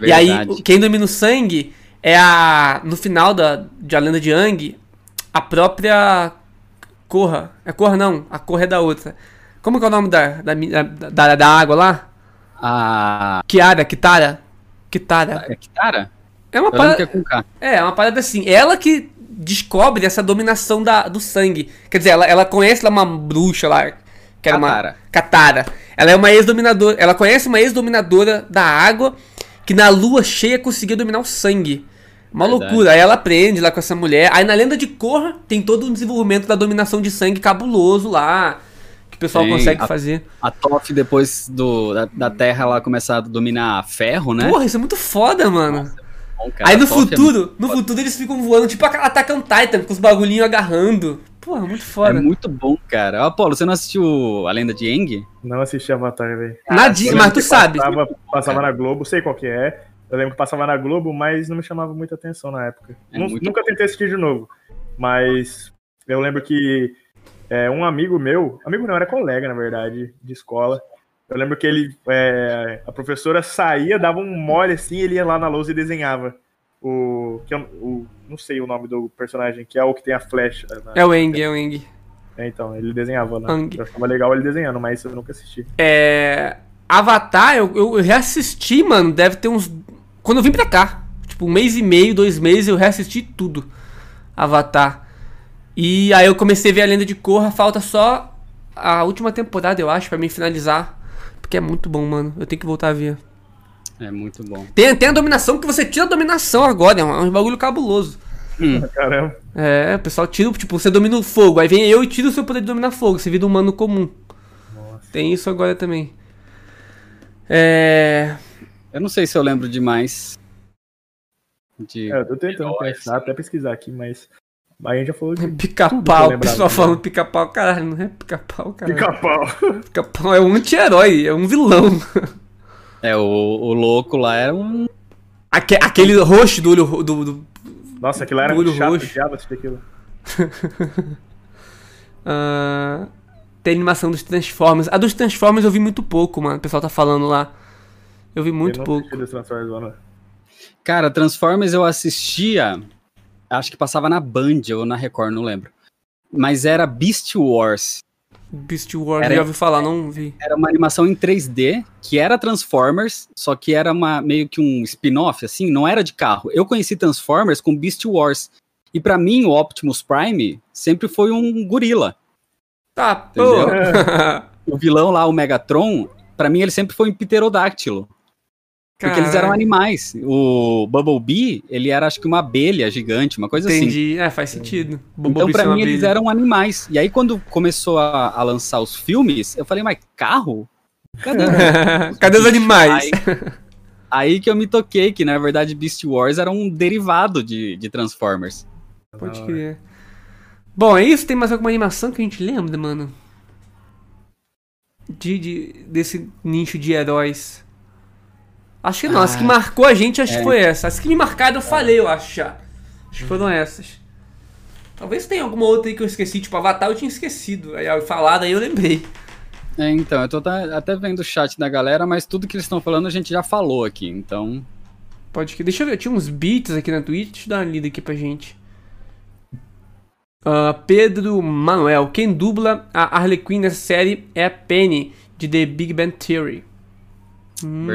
E Verdade. aí, o- quem domina o sangue é a. No final da, de A Lenda de Yang, a própria Corra. É Corra não, a Corra é da outra. Como que é o nome da, da, da, da água lá? A. Kiara, Kitara. Kitara. É Kitara? É uma parada. é. É, é uma parada assim. Ela que descobre essa dominação da, do sangue. Quer dizer, ela, ela conhece lá uma bruxa lá. Que era Katara. uma. Katara. Ela é uma ex-dominadora. Ela conhece uma ex-dominadora da água que na lua cheia conseguia dominar o sangue. Uma Verdade. loucura. Aí ela aprende lá com essa mulher. Aí na lenda de Korra tem todo um desenvolvimento da dominação de sangue cabuloso lá. Pessoal Tem consegue a- fazer. A Toph, depois do, da, da Terra, ela começa a dominar ferro, né? Porra, isso é muito foda, mano. Bom, cara, Aí no é futuro, no futuro eles ficam voando tipo a Attack on Titan, com os bagulhinhos agarrando. Porra, muito É foda. muito bom, cara. Ó, Apolo, você não assistiu A Lenda de Aang? Não assisti Avatar, velho. Mas lembro tu que sabe. Passava, passava na Globo, sei qual que é. Eu lembro que passava na Globo, mas não me chamava muita atenção na época. É Nu- muito nunca tentei assistir de novo. Mas eu lembro que é, um amigo meu, amigo não, era colega, na verdade, de escola. Eu lembro que ele, é, a professora saía, dava um mole assim, ele ia lá na lousa e desenhava. O, que eu, o, não sei o nome do personagem, que é o que tem a flecha. na- É o Eng, é o Eng. É, então, ele desenhava lá. Ang. Eu achava legal ele desenhando, mas eu nunca assisti. É. Avatar, eu, eu reassisti, mano, deve ter uns. Quando eu vim pra cá. Tipo, um mês e meio, dois meses, eu reassisti tudo. Avatar. E aí eu comecei a ver a lenda de Korra, falta só a última temporada, eu acho, pra mim finalizar. Porque é muito bom, mano. Eu tenho que voltar a ver. É muito bom. Tem, tem a dominação que você tira a dominação agora, é um, é um bagulho cabuloso. Caramba. É, o pessoal tira, tipo, você domina o fogo, aí vem eu e tiro o seu poder de dominar fogo, você vira um humano comum. Nossa. Tem isso agora também. É. Eu não sei se eu lembro demais. De... É, eu tô tentando pensar, até pesquisar aqui, mas a gente já falou de Pica-pau, o pessoal né? falando pica-pau, caralho, não é pica-pau, caralho. pica-pau. Pica-pau é um anti-herói, é um vilão. É, o, o louco lá era um. Aque- aquele roxo do olho do, do- Nossa, aquilo era Olho muito chato, roxo. odiava assistir aquilo. ah, tem animação dos Transformers. A dos Transformers eu vi muito pouco, mano. O pessoal tá falando lá. Eu vi muito eu não pouco. assisti dos Transformers, mano. Cara, Transformers eu assistia. Acho que passava na Band ou na Record, não lembro. Mas era Beast Wars. Beast Wars, Era- já ouvi falar, não vi. Era uma animação em 3D, que era Transformers, só que era uma, meio que um spin-off, assim, não era de carro. Eu conheci Transformers com Beast Wars. E pra mim, o Optimus Prime sempre foi um gorila. Tá, pô. O vilão lá, o Megatron, pra mim ele sempre foi um pterodáctilo. Porque eles eram animais. O Bumblebee, ele era acho que uma abelha gigante, uma coisa assim. Entendi. É, faz sentido. Então, Bumblebee pra ser uma mim, eles abelha. eram animais. E aí, quando começou a, a lançar os filmes, eu falei, mas carro? Cadê? Cadê os animais? Aí, aí que eu me toquei que, na verdade, Beast Wars era um derivado de, de Transformers. Pode crer. Bom, é isso? Tem mais alguma animação que a gente lembra, mano? De, de- desse nicho de heróis. Acho que não. As que Ah, marcou a gente, acho que é. foi essa. As que me marcaram, eu falei, eu acho já. Acho que foram essas. Talvez tenha alguma outra aí que eu esqueci. Tipo, Avatar eu tinha esquecido. Aí, eu falado aí eu lembrei. É, então, eu tô até vendo o chat da galera, mas tudo que eles estão falando a gente já falou aqui, então... Pode que. Deixa eu ver, tinha uns beats aqui na Twitch. Deixa eu dar uma lida aqui pra gente. Ah, Pedro Manuel. Quem dubla a Harley Quinn nessa série é a Penny, de The Big Bang Theory. Hum,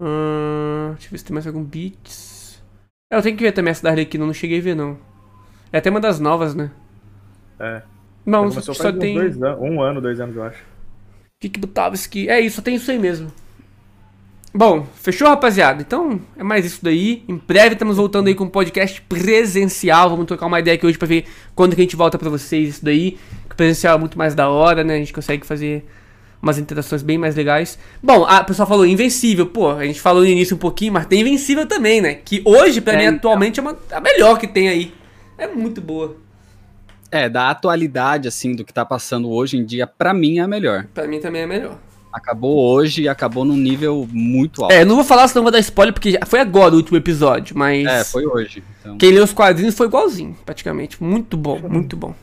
Deixa eu ver se tem mais algum beats. É, eu tenho que ver também essa da eu não cheguei a ver não. É até uma das novas, né? É. Não, só, só tem. dois anos, um ano, dois anos, eu acho. Kik Butowski. É isso, só tem isso aí mesmo. Bom, fechou, rapaziada? Então é mais isso daí. Em breve estamos voltando aí com um podcast presencial. Vamos trocar uma ideia aqui hoje pra ver quando que a gente volta pra vocês isso daí. Que o presencial é muito mais da hora, né? A gente consegue fazer umas interações bem mais legais. Bom, a pessoa falou Invencível. Pô, a gente falou no início um pouquinho, mas tem Invencível também, né? Que hoje, pra É, mim, então. atualmente é uma, a melhor que tem aí. É muito boa. É, da atualidade, assim, do que tá passando hoje em dia, pra mim é a melhor. Pra mim também é melhor. Acabou hoje e acabou num nível muito alto. É, não vou falar, senão vou dar spoiler, porque foi agora o último episódio, mas. É, foi hoje. Então, Quem leu os quadrinhos foi igualzinho, praticamente. Muito bom, muito bom.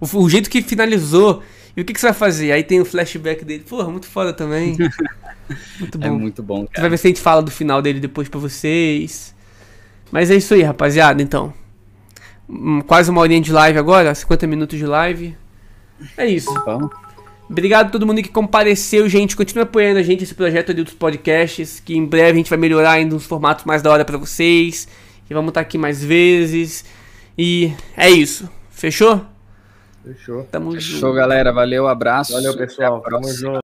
O, o jeito que finalizou. E o que, que você vai fazer? Aí tem o flashback dele. Porra, muito foda também. Muito é bom. muito bom, Você vai cara. ver se a gente fala do final dele depois pra vocês. Mas é isso aí, rapaziada, então. Hum, Quase uma horinha de live agora, 50 minutos de live. É isso. Então, Obrigado a todo mundo que compareceu, gente. Continue apoiando a gente, esse projeto ali dos podcasts. Que em breve a gente vai melhorar ainda uns formatos mais da hora pra vocês. E vamos estar aqui mais vezes. E é isso. Fechou? Fechou. Tamo Show, galera. Valeu, abraço. Valeu, pessoal. Tamo junto.